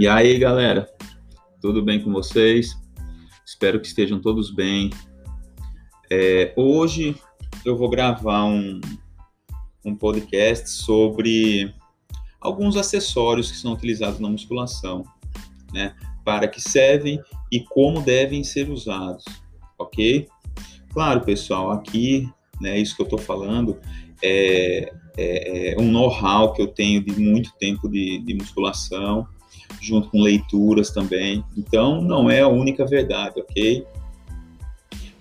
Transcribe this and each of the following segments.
E aí, galera, tudo bem com vocês? Espero que estejam todos bem. É, hoje eu vou gravar um, um podcast sobre alguns acessórios que são utilizados na musculação, né? Para que servem e como devem ser usados, ok? Claro, pessoal, aqui, né, isso que eu estou falando é, é, é um know-how que eu tenho de muito tempo de, de musculação, junto com leituras também. Então, não é a única verdade, ok?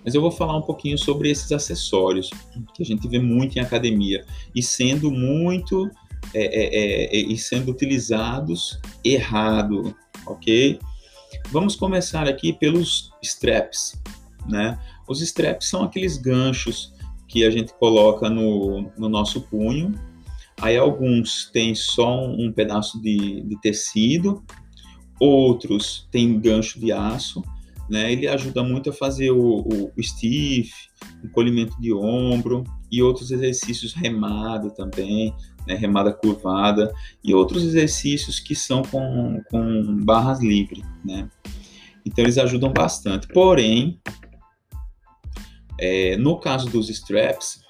Mas eu vou falar um pouquinho sobre esses acessórios que a gente vê muito em academia e sendo muito é, é, é, e sendo utilizados errado, ok? Vamos começar aqui pelos straps, né? Os straps são aqueles ganchos que a gente coloca no, no nosso punho. Aí alguns têm só um pedaço de, de tecido, outros têm gancho de aço, né? Ele ajuda muito a fazer o, o, o stiff, encolhimento de ombro e outros exercícios remado também, né? remada curvada e outros exercícios que são com, com barras livres, né? Então eles ajudam bastante. Porém, é, no caso dos straps,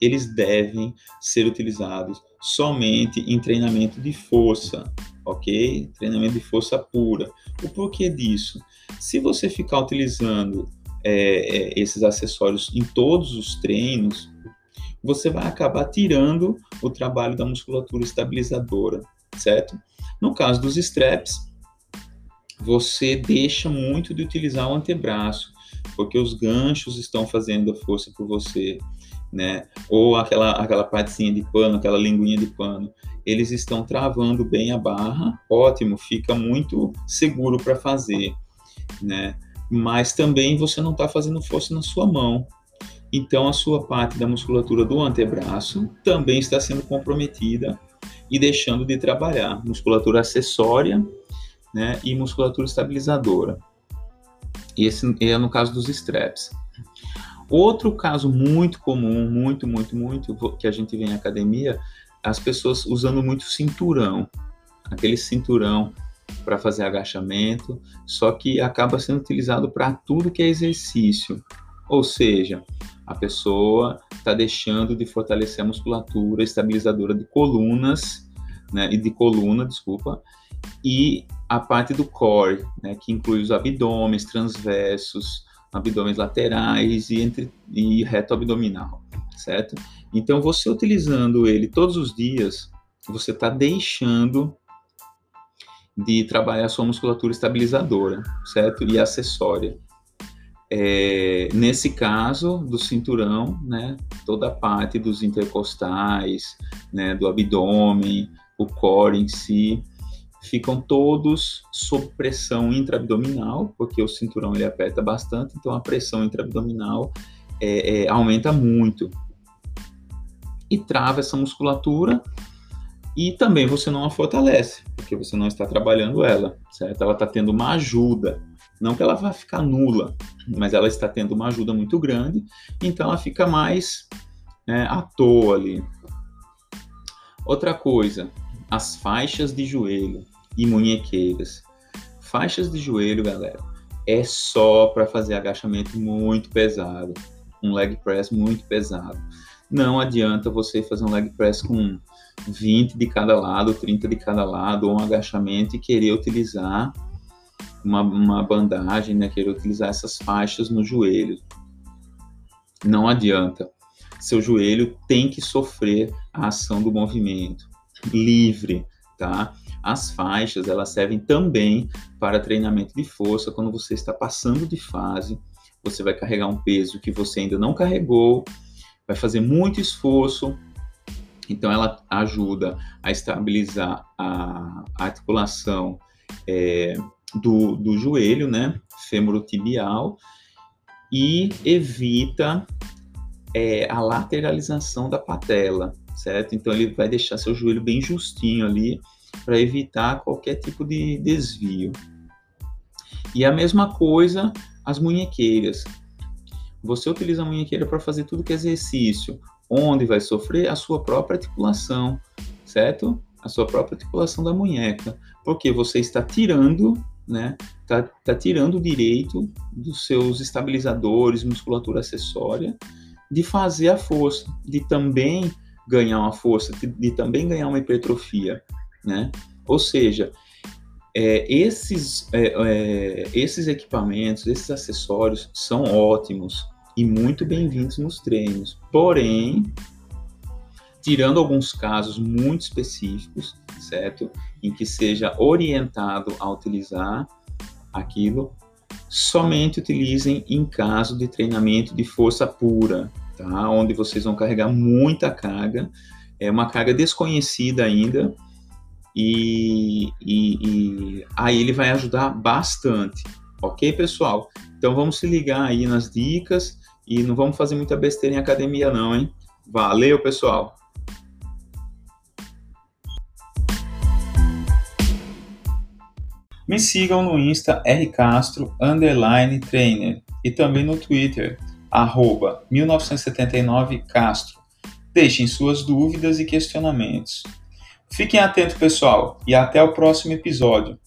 eles devem ser utilizados somente em treinamento de força, ok? Treinamento de força pura. O porquê disso? Se você ficar utilizando é, é, esses acessórios em todos os treinos, você vai acabar tirando o trabalho da musculatura estabilizadora, certo? No caso dos straps, você deixa muito de utilizar o antebraço, porque os ganchos estão fazendo a força por você, né? Ou aquela, aquela partezinha de pano, aquela linguinha de pano, eles estão travando bem a barra, ótimo, fica muito seguro para fazer, né? Mas também você não está fazendo força na sua mão, então a sua parte da musculatura do antebraço também está sendo comprometida e deixando de trabalhar. Musculatura acessória né, e musculatura estabilizadora. Esse é no caso dos straps. Outro caso muito comum, muito, muito, muito, que a gente vê em academia, as pessoas usando muito cinturão. Aquele cinturão para fazer agachamento, só que acaba sendo utilizado para tudo que é exercício. Ou seja, a pessoa está deixando de fortalecer a musculatura estabilizadora de colunas, né, e de coluna, desculpa, e a parte do core, né, que inclui os abdômenes transversos, abdômenes laterais e, entre, e reto abdominal, certo? Então, você utilizando ele todos os dias, você está deixando de trabalhar a sua musculatura estabilizadora, certo? E acessória. É, nesse caso do cinturão, né, toda a parte dos intercostais, né, do abdômen, o core em si, ficam todos sob pressão intraabdominal, porque o cinturão ele aperta bastante, então a pressão intraabdominal é, é, aumenta muito e trava essa musculatura e também você não a fortalece, porque você não está trabalhando ela, certo? Ela está tendo uma ajuda, não que ela vá ficar nula, mas ela está tendo uma ajuda muito grande, então ela fica mais né, à toa ali. Outra coisa, as faixas de joelho e munhequeiras. Faixas de joelho, galera, é só para fazer agachamento muito pesado, um leg press muito pesado. Não adianta você fazer um leg press com 20 de cada lado, 30 de cada lado, ou um agachamento e querer utilizar uma, uma bandagem, né, querer utilizar essas faixas no joelho. Não adianta. Seu joelho tem que sofrer a ação do movimento livre, tá? As faixas, elas servem também para treinamento de força quando você está passando de fase, você vai carregar um peso que você ainda não carregou, vai fazer muito esforço, então ela ajuda a estabilizar a, articulação é, do, do joelho, né, femorotibial, e evita é, a lateralização da patela, certo? Então ele vai deixar seu joelho bem justinho ali para evitar qualquer tipo de desvio. E a mesma coisa as munhequeiras. Você utiliza a munhequeira para fazer tudo que é exercício, onde vai sofrer a sua própria articulação, certo? a sua própria articulação da munheca, porque você está tirando, né? Está tá tirando o direito dos seus estabilizadores, musculatura acessória, de fazer a força, de também ganhar uma força, de também ganhar uma hipertrofia, né? Ou seja, é, esses, é, é, esses equipamentos, esses acessórios são ótimos e muito bem-vindos nos treinos. Porém, tirando alguns casos muito específicos, certo? Em que seja orientado a utilizar aquilo, somente utilizem em caso de treinamento de força pura, tá? Onde vocês vão carregar muita carga, é uma carga desconhecida ainda, e, e, e aí ele vai ajudar bastante, ok, pessoal? Então vamos se ligar aí nas dicas e não vamos fazer muita besteira em academia não, hein? Valeu, pessoal! Me sigam no Insta rcastro underline trainer e também no Twitter arroba 1979castro. Deixem suas dúvidas e questionamentos. Fiquem atentos, pessoal, e até o próximo episódio.